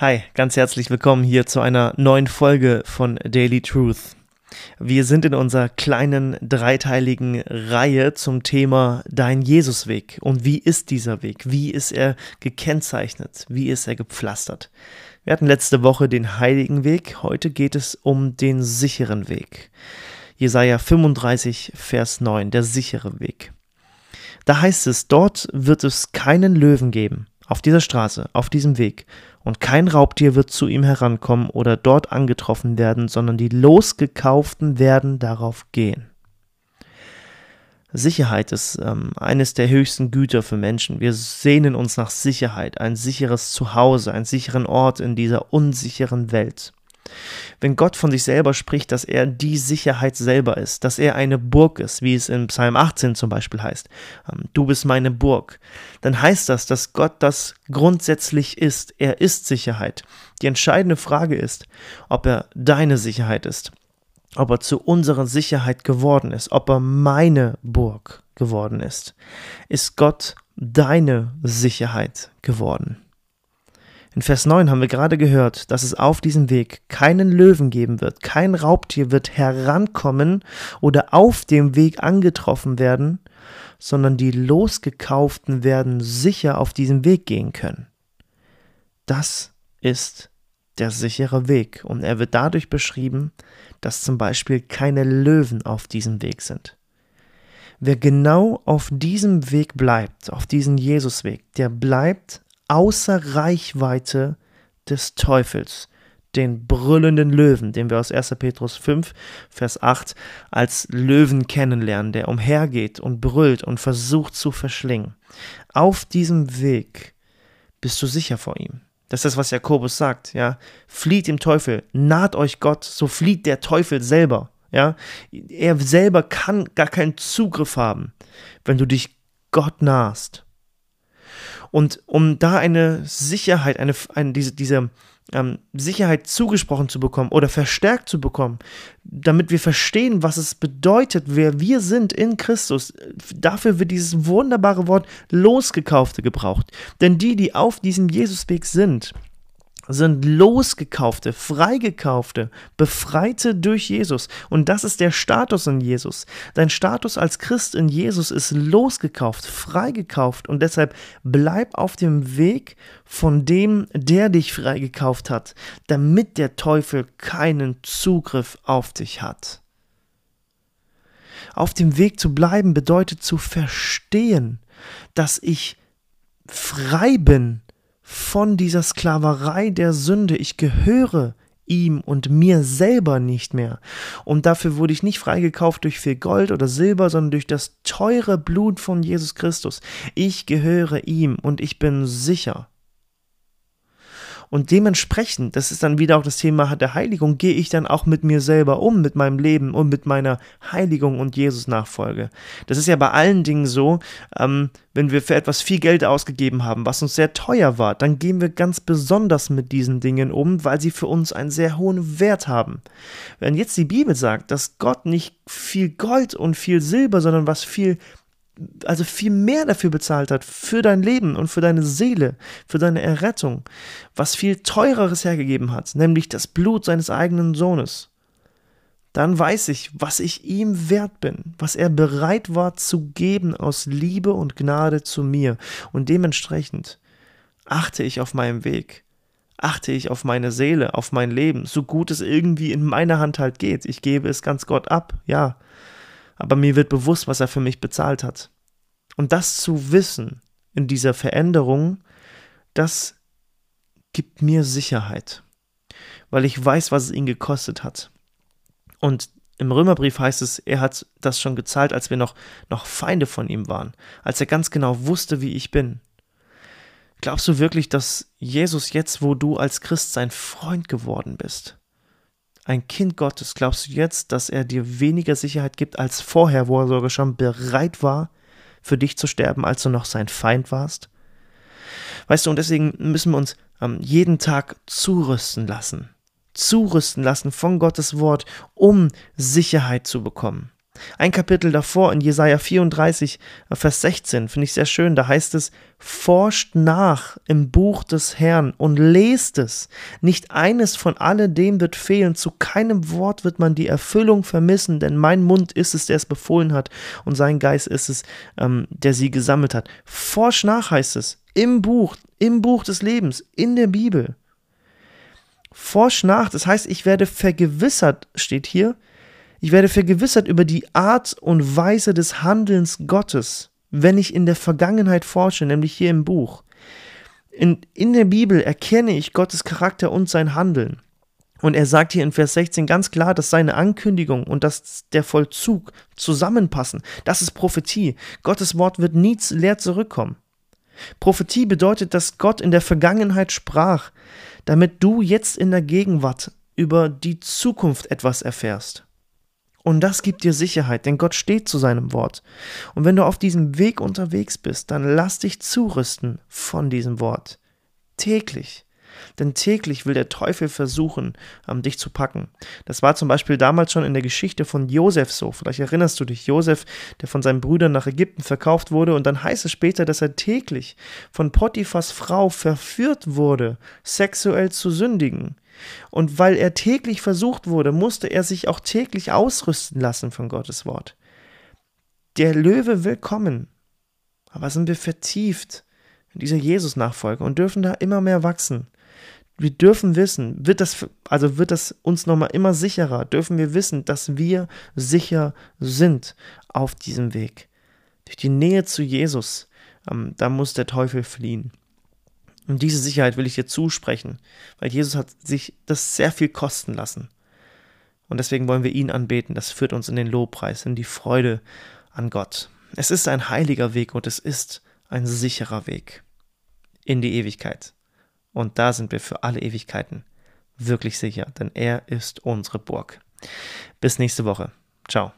Hi, ganz herzlich willkommen hier zu einer neuen Folge von Daily Truth. Wir sind in unserer kleinen dreiteiligen Reihe zum Thema Dein Jesusweg. Und wie ist dieser Weg? Wie ist er gekennzeichnet? Wie ist er gepflastert? Wir hatten letzte Woche den heiligen Weg, heute geht es um den sicheren Weg. Jesaja 35, Vers 9, der sichere Weg. Da heißt es, dort wird es keinen Löwen geben, auf dieser Straße, auf diesem Weg, und kein Raubtier wird zu ihm herankommen oder dort angetroffen werden, sondern die Losgekauften werden darauf gehen. Sicherheit ist ähm, eines der höchsten Güter für Menschen. Wir sehnen uns nach Sicherheit, ein sicheres Zuhause, einen sicheren Ort in dieser unsicheren Welt. Wenn Gott von sich selber spricht, dass er die Sicherheit selber ist, dass er eine Burg ist, wie es in Psalm 18 zum Beispiel heißt, ähm, du bist meine Burg, dann heißt das, dass Gott das grundsätzlich ist. Er ist Sicherheit. Die entscheidende Frage ist, ob er deine Sicherheit ist, ob er zu unserer Sicherheit geworden ist, ob er meine Burg geworden ist. Ist Gott deine Sicherheit geworden? In Vers 9 haben wir gerade gehört, dass es auf diesem Weg keinen Löwen geben wird, kein Raubtier wird herankommen oder auf dem Weg angetroffen werden, sondern die Losgekauften werden sicher auf diesem Weg gehen können. Das ist der sichere Weg und er wird dadurch beschrieben, dass zum Beispiel keine Löwen auf diesem Weg sind. Wer genau auf diesem Weg bleibt, auf diesem Jesusweg, der bleibt außer Reichweite des Teufels, den brüllenden Löwen, den wir aus 1. Petrus 5, Vers 8 als Löwen kennenlernen, der umhergeht und brüllt und versucht zu verschlingen. Auf diesem Weg bist du sicher vor ihm. Das ist das, was Jakobus sagt, ja. Flieht dem Teufel, naht euch Gott, so flieht der Teufel selber, ja. Er selber kann gar keinen Zugriff haben, wenn du dich Gott nahst. Und um da eine Sicherheit, eine, eine diese, diese ähm, Sicherheit zugesprochen zu bekommen oder verstärkt zu bekommen, damit wir verstehen, was es bedeutet, wer wir sind in Christus. Dafür wird dieses wunderbare Wort Losgekaufte gebraucht. Denn die, die auf diesem Jesusweg sind, sind losgekaufte, freigekaufte, befreite durch Jesus. Und das ist der Status in Jesus. Dein Status als Christ in Jesus ist losgekauft, freigekauft und deshalb bleib auf dem Weg von dem, der dich freigekauft hat, damit der Teufel keinen Zugriff auf dich hat. Auf dem Weg zu bleiben bedeutet zu verstehen, dass ich frei bin von dieser Sklaverei der Sünde. Ich gehöre ihm und mir selber nicht mehr. Und dafür wurde ich nicht freigekauft durch viel Gold oder Silber, sondern durch das teure Blut von Jesus Christus. Ich gehöre ihm und ich bin sicher. Und dementsprechend, das ist dann wieder auch das Thema der Heiligung, gehe ich dann auch mit mir selber um, mit meinem Leben und mit meiner Heiligung und Jesus-Nachfolge. Das ist ja bei allen Dingen so, ähm, wenn wir für etwas viel Geld ausgegeben haben, was uns sehr teuer war, dann gehen wir ganz besonders mit diesen Dingen um, weil sie für uns einen sehr hohen Wert haben. Wenn jetzt die Bibel sagt, dass Gott nicht viel Gold und viel Silber, sondern was viel also viel mehr dafür bezahlt hat, für dein Leben und für deine Seele, für deine Errettung, was viel teureres hergegeben hat, nämlich das Blut seines eigenen Sohnes, dann weiß ich, was ich ihm wert bin, was er bereit war zu geben aus Liebe und Gnade zu mir. Und dementsprechend achte ich auf meinem Weg, achte ich auf meine Seele, auf mein Leben, so gut es irgendwie in meiner Hand halt geht. Ich gebe es ganz Gott ab, ja aber mir wird bewusst, was er für mich bezahlt hat. Und das zu wissen in dieser Veränderung, das gibt mir Sicherheit, weil ich weiß, was es ihn gekostet hat. Und im Römerbrief heißt es, er hat das schon gezahlt, als wir noch, noch Feinde von ihm waren, als er ganz genau wusste, wie ich bin. Glaubst du wirklich, dass Jesus jetzt, wo du als Christ sein Freund geworden bist, ein Kind Gottes, glaubst du jetzt, dass er dir weniger Sicherheit gibt als vorher, wo er sogar schon bereit war, für dich zu sterben, als du noch sein Feind warst? Weißt du, und deswegen müssen wir uns ähm, jeden Tag zurüsten lassen. Zurüsten lassen von Gottes Wort, um Sicherheit zu bekommen. Ein Kapitel davor in Jesaja 34, Vers 16 finde ich sehr schön. Da heißt es: Forscht nach im Buch des Herrn und lest es. Nicht eines von alledem wird fehlen. Zu keinem Wort wird man die Erfüllung vermissen, denn mein Mund ist es, der es befohlen hat, und sein Geist ist es, ähm, der sie gesammelt hat. Forsch nach heißt es. Im Buch, im Buch des Lebens, in der Bibel. Forsch nach, das heißt, ich werde vergewissert, steht hier, ich werde vergewissert über die Art und Weise des Handelns Gottes, wenn ich in der Vergangenheit forsche, nämlich hier im Buch. In, in der Bibel erkenne ich Gottes Charakter und sein Handeln. Und er sagt hier in Vers 16 ganz klar, dass seine Ankündigung und dass der Vollzug zusammenpassen. Das ist Prophetie. Gottes Wort wird nie leer zurückkommen. Prophetie bedeutet, dass Gott in der Vergangenheit sprach, damit du jetzt in der Gegenwart über die Zukunft etwas erfährst. Und das gibt dir Sicherheit, denn Gott steht zu seinem Wort. Und wenn du auf diesem Weg unterwegs bist, dann lass dich zurüsten von diesem Wort. Täglich. Denn täglich will der Teufel versuchen, um, dich zu packen. Das war zum Beispiel damals schon in der Geschichte von Josef so. Vielleicht erinnerst du dich, Josef, der von seinen Brüdern nach Ägypten verkauft wurde, und dann heißt es später, dass er täglich von Potiphas Frau verführt wurde, sexuell zu sündigen. Und weil er täglich versucht wurde, musste er sich auch täglich ausrüsten lassen von Gottes Wort. Der Löwe will kommen, aber sind wir vertieft in dieser Jesus-Nachfolge und dürfen da immer mehr wachsen. Wir dürfen wissen, wird das, also wird das uns nochmal immer sicherer, dürfen wir wissen, dass wir sicher sind auf diesem Weg. Durch die Nähe zu Jesus, ähm, da muss der Teufel fliehen. Und diese Sicherheit will ich dir zusprechen, weil Jesus hat sich das sehr viel kosten lassen. Und deswegen wollen wir ihn anbeten. Das führt uns in den Lobpreis, in die Freude an Gott. Es ist ein heiliger Weg und es ist ein sicherer Weg in die Ewigkeit. Und da sind wir für alle Ewigkeiten wirklich sicher, denn er ist unsere Burg. Bis nächste Woche. Ciao.